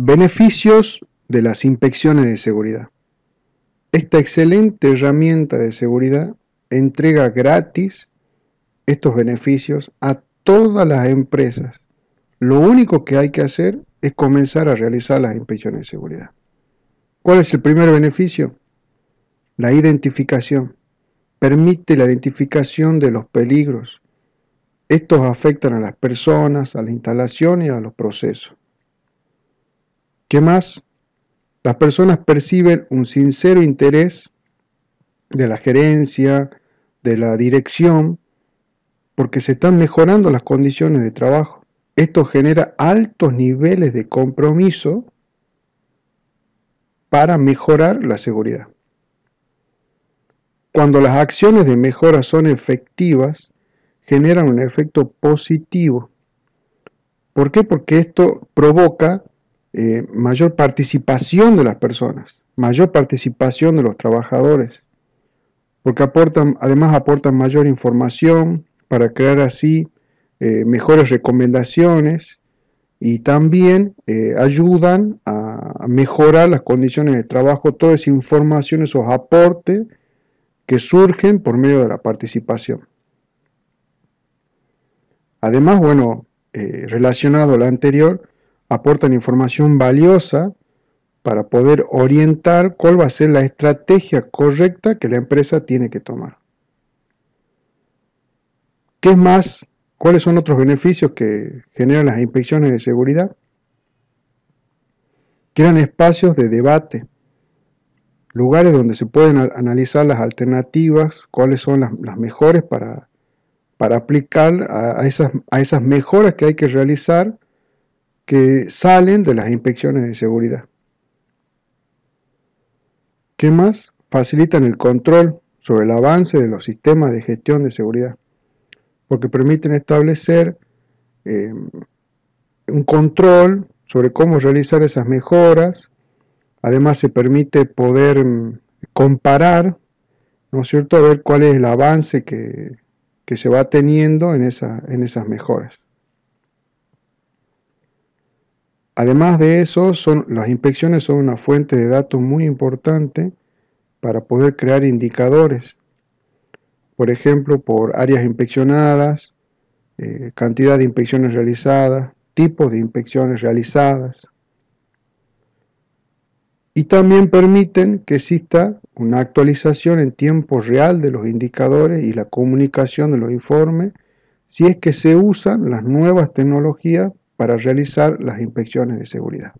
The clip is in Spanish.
Beneficios de las inspecciones de seguridad. Esta excelente herramienta de seguridad entrega gratis estos beneficios a todas las empresas. Lo único que hay que hacer es comenzar a realizar las inspecciones de seguridad. ¿Cuál es el primer beneficio? La identificación. Permite la identificación de los peligros. Estos afectan a las personas, a la instalación y a los procesos. ¿Qué más? Las personas perciben un sincero interés de la gerencia, de la dirección, porque se están mejorando las condiciones de trabajo. Esto genera altos niveles de compromiso para mejorar la seguridad. Cuando las acciones de mejora son efectivas, generan un efecto positivo. ¿Por qué? Porque esto provoca eh, mayor participación de las personas, mayor participación de los trabajadores, porque aportan, además aportan mayor información para crear así eh, mejores recomendaciones y también eh, ayudan a, mejorar las condiciones de trabajo, toda esa información, esos aportes que surgen por medio de la participación. Además, bueno, relacionado a lo anterior, aportan información valiosa para poder orientar cuál va a ser la estrategia correcta que la empresa tiene que tomar. ¿Qué es más? ¿Cuáles son otros beneficios que generan las inspecciones de seguridad? Crean espacios de debate, lugares donde se pueden analizar las alternativas, cuáles son las, mejores para, para aplicar a, esas, a esas mejoras que hay que realizar que salen de las inspecciones de seguridad. ¿Qué más? Facilitan el control sobre el avance de los sistemas de gestión de seguridad, porque permiten establecer eh, un control sobre cómo realizar esas mejoras. Además se permite poder mm, comparar, ¿no es cierto?, ver cuál es el avance que, se va teniendo en, en esas mejoras. Además de eso, las inspecciones son una fuente de datos muy importante para poder crear indicadores. Por ejemplo, por áreas inspeccionadas, eh, cantidad de inspecciones realizadas, tipos de inspecciones realizadas. Y también permiten que exista una actualización en tiempo real de los indicadores y la comunicación de los informes si es que se usan las nuevas tecnologías para realizar las inspecciones de seguridad.